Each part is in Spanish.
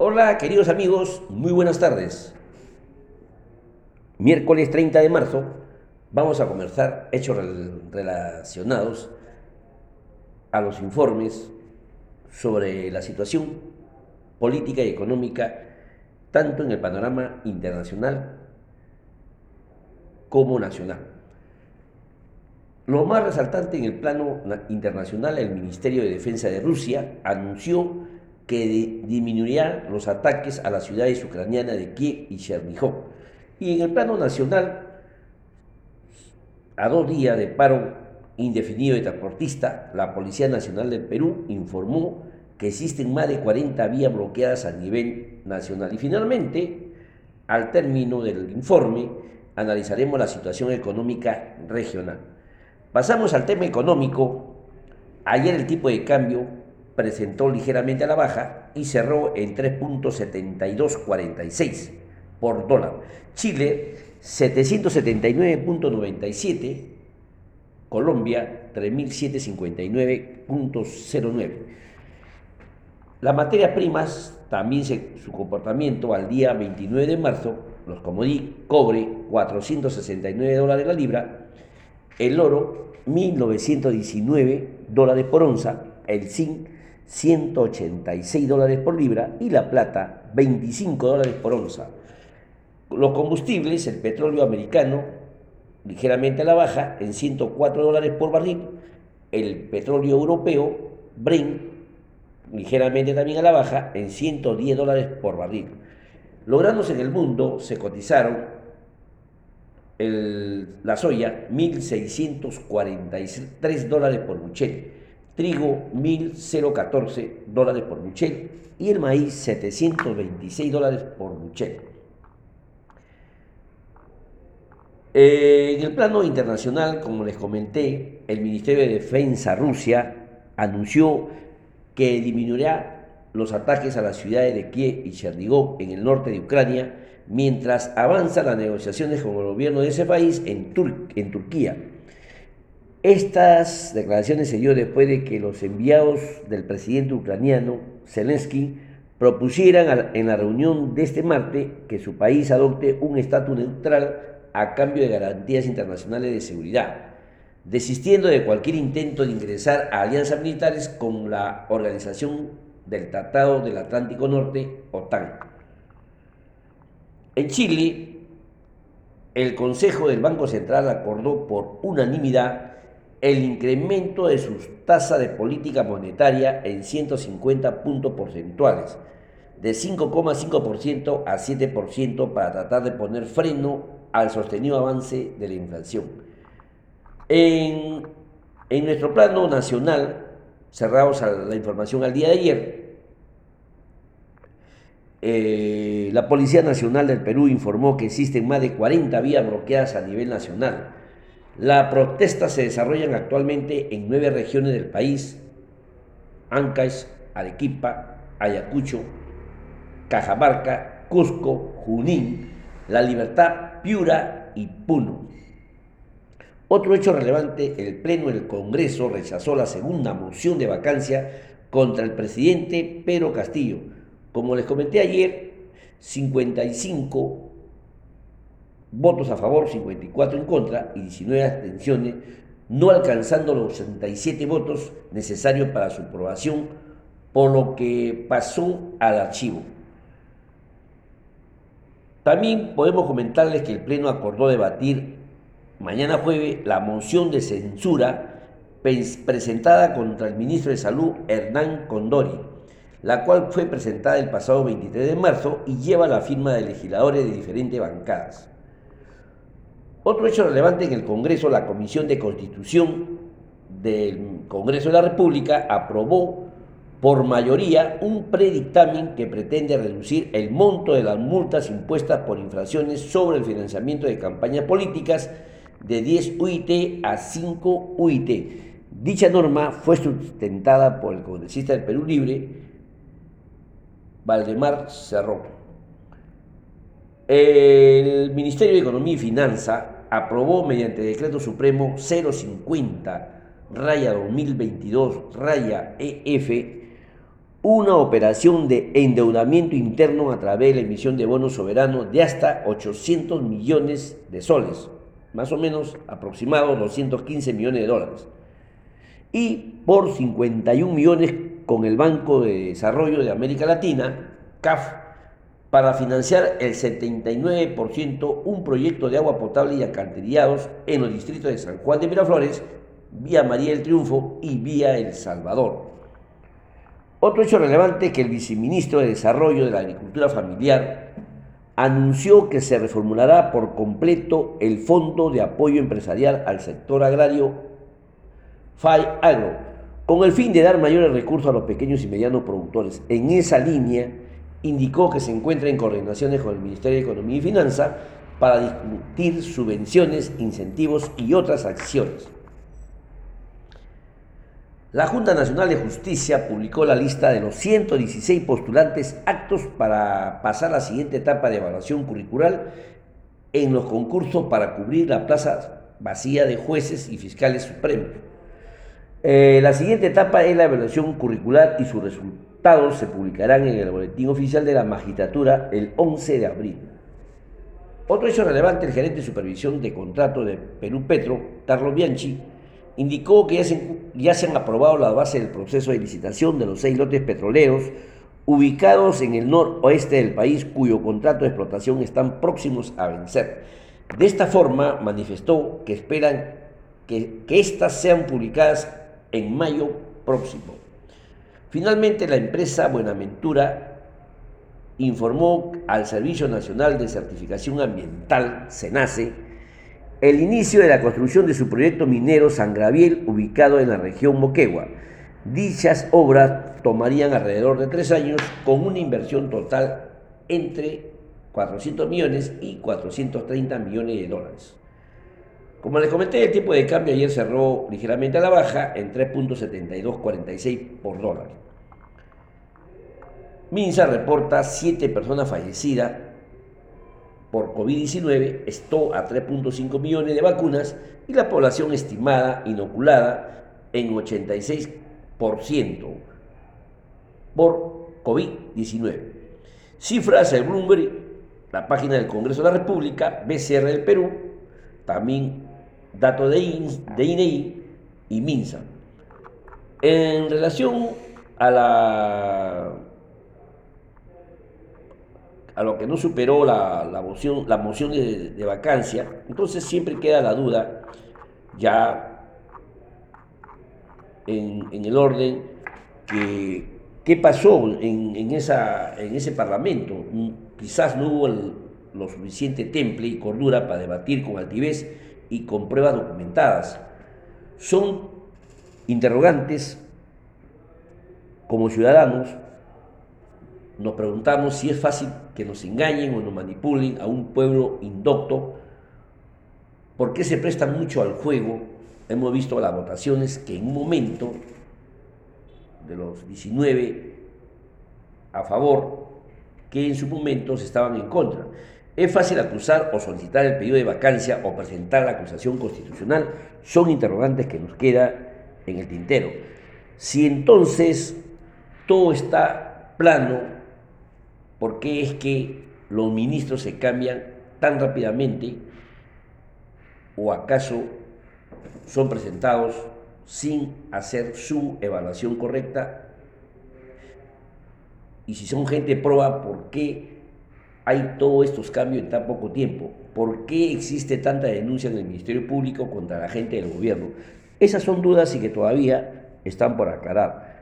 Hola queridos amigos, muy buenas tardes. Miércoles 30 de marzo vamos a conversar hechos relacionados a los informes sobre la situación política y económica tanto en el panorama internacional como nacional. Lo más resaltante en el plano internacional, el Ministerio de Defensa de Rusia anunció que disminuirá los ataques a las ciudades ucranianas de Kiev y Chernihiv. Y en el plano nacional, a dos días de paro indefinido de transportista, la Policía Nacional del Perú informó que existen más de 40 vías bloqueadas a nivel nacional. Y finalmente, al término del informe, analizaremos la situación económica regional. Pasamos al tema económico. Ayer el tipo de cambio presentó ligeramente a la baja y cerró en 3.7246 por dólar. Chile 779.97, Colombia 3.759.09. Las materias primas también su comportamiento al día 29 de marzo, los comodí, cobre 469 dólares la libra, el oro 1919 dólares por onza, el zinc 186 dólares por libra y la plata 25 dólares por onza. Los combustibles, el petróleo americano ligeramente a la baja en 104 dólares por barril, el petróleo europeo Brent ligeramente también a la baja en 110 dólares por barril. Lográndose en el mundo se cotizaron la soya 1.643 dólares por buchel, trigo 1.014 dólares por buchel y el maíz 726 dólares por buchel. En el plano internacional, como les comenté, el Ministerio de Defensa Rusia anunció que disminuirá los ataques a las ciudades de Kiev y Chernigov en el norte de Ucrania mientras avanzan las negociaciones con el gobierno de ese país en, en Turquía. Estas declaraciones se dio después de que los enviados del presidente ucraniano, Zelensky, propusieran en la reunión de este martes que su país adopte un estatus neutral a cambio de garantías internacionales de seguridad, desistiendo de cualquier intento de ingresar a alianzas militares con la Organización del Tratado del Atlántico Norte, OTAN. En Chile, el Consejo del Banco Central acordó por unanimidad el incremento de sus tasas de política monetaria en 150 puntos porcentuales, de 5,5% a 7% para tratar de poner freno al sostenido avance de la inflación. En, nuestro plano nacional, cerramos la información al día de ayer, eh, la Policía Nacional del Perú informó que existen más de 40 vías bloqueadas a nivel nacional las protestas se desarrollan actualmente en nueve regiones del país, Ancash, Arequipa, Ayacucho, Cajamarca, Cusco, Junín, La Libertad, Piura y Puno. Otro hecho relevante, el Pleno del Congreso rechazó la segunda moción de vacancia contra el presidente Pedro Castillo. Como les comenté ayer, 55 votos a favor, 54 en contra y 19 abstenciones, no alcanzando los 67 votos necesarios para su aprobación, por lo que pasó al archivo. También podemos comentarles que el Pleno acordó debatir mañana jueves la moción de censura presentada contra el ministro de Salud Hernán Condori, la cual fue presentada el pasado 23 de marzo y lleva la firma de legisladores de diferentes bancadas. Otro hecho relevante en el Congreso, la Comisión de Constitución del Congreso de la República aprobó por mayoría un predictamen que pretende reducir el monto de las multas impuestas por infracciones sobre el financiamiento de campañas políticas de 10 UIT a 5 UIT. Dicha norma fue sustentada por el congresista del Perú Libre, Valdemar Cerrón. El Ministerio de Economía y Finanza aprobó mediante decreto supremo 050 raya 2022 raya EF una operación de endeudamiento interno a través de la emisión de bonos soberanos de hasta 800 millones de soles, más o menos aproximado 215 millones de dólares, y por 51 millones con el Banco de Desarrollo de América Latina, CAF, para financiar el 79% un proyecto de agua potable y alcantarillados en los distritos de San Juan de Miraflores, vía María del Triunfo y vía El Salvador. Otro hecho relevante es que el viceministro de Desarrollo de la Agricultura Familiar anunció que se reformulará por completo el Fondo de Apoyo Empresarial al Sector Agrario FAI Agro, con el fin de dar mayores recursos a los pequeños y medianos productores. En esa línea, indicó que se encuentra en coordinaciones con el Ministerio de Economía y Finanza para discutir subvenciones, incentivos y otras acciones. La Junta Nacional de Justicia publicó la lista de los 116 postulantes actos para pasar la siguiente etapa de evaluación curricular en los concursos para cubrir la plaza vacía de jueces y fiscales supremos. Eh, la siguiente etapa es la evaluación curricular y sus resultados se publicarán en el boletín oficial de la magistratura el 11 de abril. Otro hecho relevante, el gerente de supervisión de contrato de Perú Petro, Carlos Bianchi, indicó que ya se, han aprobado la base del proceso de licitación de los seis lotes petroleros ubicados en el noroeste del país cuyo contrato de explotación están próximos a vencer. De esta forma manifestó que esperan que, éstas sean publicadas en mayo próximo. Finalmente, la empresa Buenaventura informó al Servicio Nacional de Certificación Ambiental, SENACE, el inicio de la construcción de su proyecto minero San Graviel, ubicado en la región Moquegua. Dichas obras tomarían alrededor de tres años con una inversión total entre 400 millones y 430 millones de dólares. Como les comenté, el tipo de cambio ayer cerró ligeramente a la baja en 3.7246 por dólar. Minsa reporta 7 personas fallecidas por COVID-19 esto a 3.5 millones de vacunas y la población estimada inoculada en 86% por COVID-19. Cifras el Bloomberg, la página del Congreso de la República, BCR del Perú, también datos de, de INEI y MINSA. En relación a la a lo que no superó la, moción, la moción de, vacancia, entonces siempre queda la duda, ya en, el orden, que qué pasó en, esa, en ese Parlamento. Quizás no hubo lo suficiente temple y cordura para debatir con altivez y con pruebas documentadas. Son interrogantes como ciudadanos nos preguntamos si es fácil que nos engañen o nos manipulen a un pueblo indocto. ¿Por qué se presta mucho al juego? Hemos visto las votaciones que en un momento de los 19 a favor, que en su momento se estaban en contra. Es fácil acusar o solicitar el pedido de vacancia o presentar la acusación constitucional. Son interrogantes que nos queda en el tintero. Si entonces todo está plano, ¿Por qué es que los ministros se cambian tan rápidamente? ¿O acaso son presentados sin hacer su evaluación correcta? Y si son gente proba, ¿por qué hay todos estos cambios en tan poco tiempo? ¿Por qué existe tanta denuncia en el Ministerio Público contra la gente del gobierno? Esas son dudas y que todavía están por aclarar.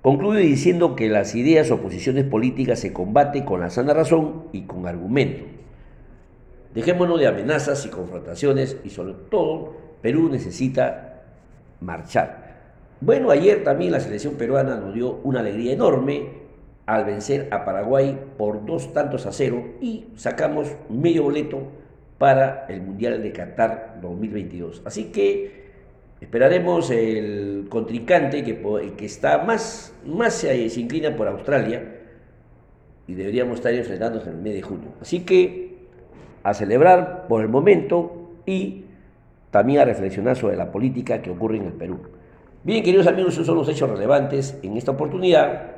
Concluye diciendo que las ideas o posiciones políticas se combaten con la sana razón y con argumento. Dejémonos de amenazas y confrontaciones y sobre todo Perú necesita marchar. Bueno, ayer también la selección peruana nos dio una alegría enorme al vencer a Paraguay por dos tantos a cero y sacamos medio boleto para el Mundial de Qatar 2022. Así que Esperaremos el contrincante que, que está más, más se, se, inclina por Australia y deberíamos estar enfrentándonos en el mes de junio. Así que a celebrar por el momento y también a reflexionar sobre la política que ocurre en el Perú. Bien, queridos amigos, esos son los hechos relevantes en esta oportunidad.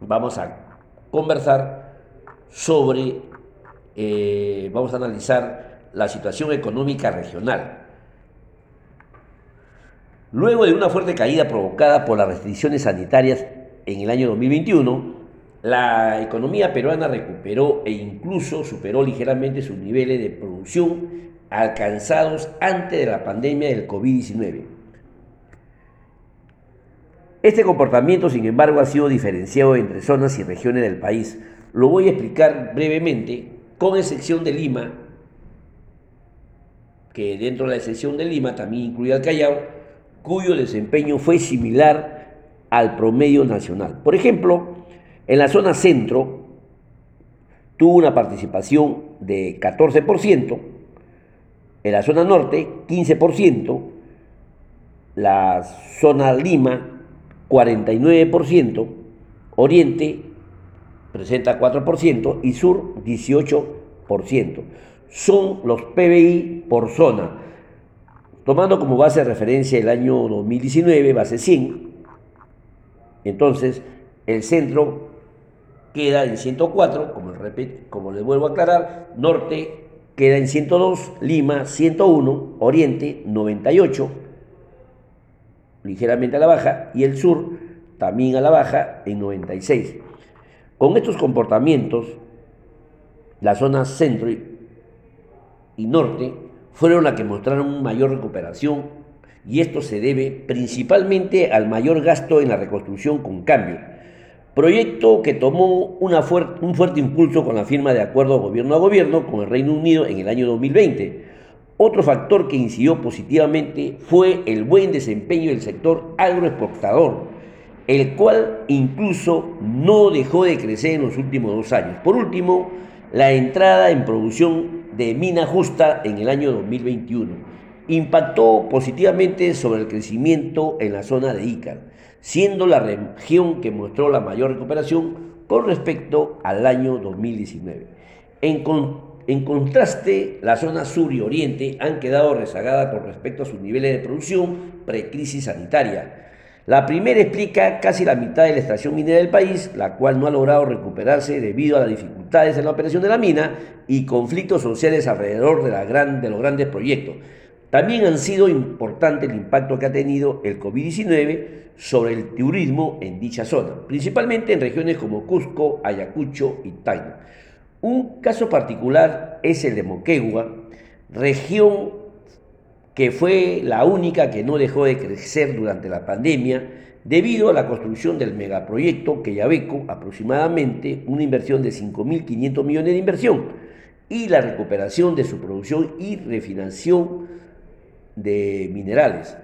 Vamos a conversar sobre, eh, vamos a analizar la situación económica regional. Luego de una fuerte caída provocada por las restricciones sanitarias en el año 2021, la economía peruana recuperó e incluso superó ligeramente sus niveles de producción alcanzados antes de la pandemia del COVID-19. Este comportamiento, sin embargo, ha sido diferenciado entre zonas y regiones del país. Lo voy a explicar brevemente, con excepción de Lima, que dentro de la excepción de Lima también incluye al Callao, cuyo desempeño fue similar al promedio nacional. Por ejemplo, en la zona centro tuvo una participación de 14%, en la zona norte 15%, la zona Lima 49%, oriente presenta 4% y sur 18%. Son los PBI por zona. Tomando como base de referencia el año 2019, base 100, entonces el centro queda en 104, como, como les vuelvo a aclarar, norte queda en 102, Lima 101, Oriente 98, ligeramente a la baja, y el sur también a la baja en 96. Con estos comportamientos, la zona centro y norte fueron las que mostraron mayor recuperación y esto se debe principalmente al mayor gasto en la reconstrucción con cambio Proyecto que tomó una un fuerte impulso con la firma de acuerdo gobierno a gobierno con el Reino Unido en el año 2020. Otro factor que incidió positivamente fue el buen desempeño del sector agroexportador, el cual incluso no dejó de crecer en los últimos dos años. Por último, la entrada en producción de mina justa en el año 2021 impactó positivamente sobre el crecimiento en la zona de Ícar siendo la región que mostró la mayor recuperación con respecto al año 2019. En, en contraste, la zona sur y oriente han quedado rezagadas con respecto a sus niveles de producción pre-crisis sanitaria. La primera explica casi la mitad de la extracción minera del país, la cual no ha logrado recuperarse debido a las dificultades en la operación de la mina y conflictos sociales alrededor de, los grandes proyectos. También han sido importante el impacto que ha tenido el COVID-19 sobre el turismo en dicha zona, principalmente en regiones como Cusco, Ayacucho y Tacna. Un caso particular es el de Moquegua, región que fue la única que no dejó de crecer durante la pandemia debido a la construcción del megaproyecto Queyabeco, aproximadamente una inversión de 5.500 millones de inversión, y la recuperación de su producción y refinanciación de minerales.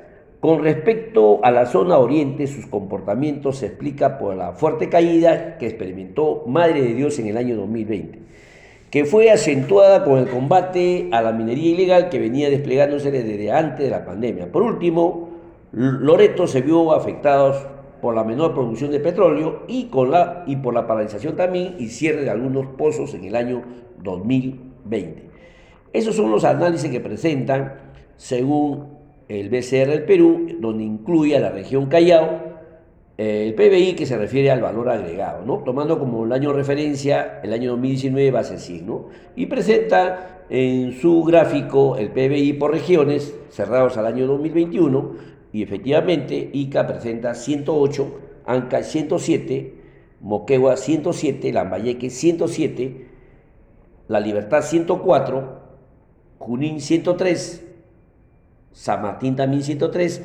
Con respecto a la zona oriente, sus comportamientos se explica por la fuerte caída que experimentó Madre de Dios en el año 2020, que fue acentuada con el combate a la minería ilegal que venía desplegándose desde antes de la pandemia. Por último, Loreto se vio afectado por la menor producción de petróleo y, con la, y por la paralización también y cierre de algunos pozos en el año 2020. Esos son los análisis que presentan según el BCR del Perú, donde incluye a la región Callao, el PBI que se refiere al valor agregado, ¿no? tomando como el año referencia el año 2019 base 100, ¿no? y presenta en su gráfico el PBI por regiones cerrados al año 2021 y efectivamente ICA presenta 108, Anca 107, Moquegua 107, Lambayeque 107, La Libertad 104, Junín 103, San Martín también 103,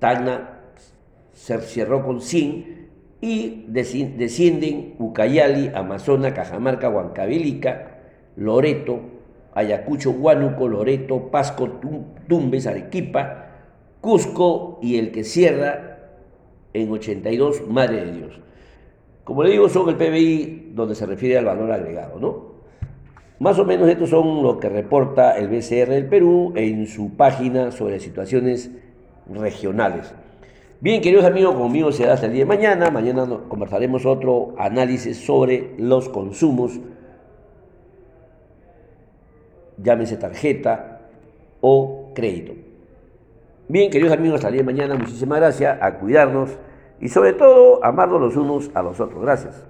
Tacna se cerró con 100 y descienden Ucayali, Amazonas, Cajamarca, Huancavelica, Loreto, Ayacucho, Huánuco, Loreto, Pasco, Tumbes, Arequipa, Cusco y el que cierra en 82, Madre de Dios. Como le digo, son el PBI donde se refiere al valor agregado, ¿no? Más o menos estos son lo que reporta el BCR del Perú en su página sobre situaciones regionales. Bien, queridos amigos, conmigo será hasta el día de mañana. Mañana conversaremos otro análisis sobre los consumos, llámese tarjeta o crédito. Bien, queridos amigos, hasta el día de mañana. Muchísimas gracias. A cuidarnos y sobre todo amarnos los unos a los otros. Gracias.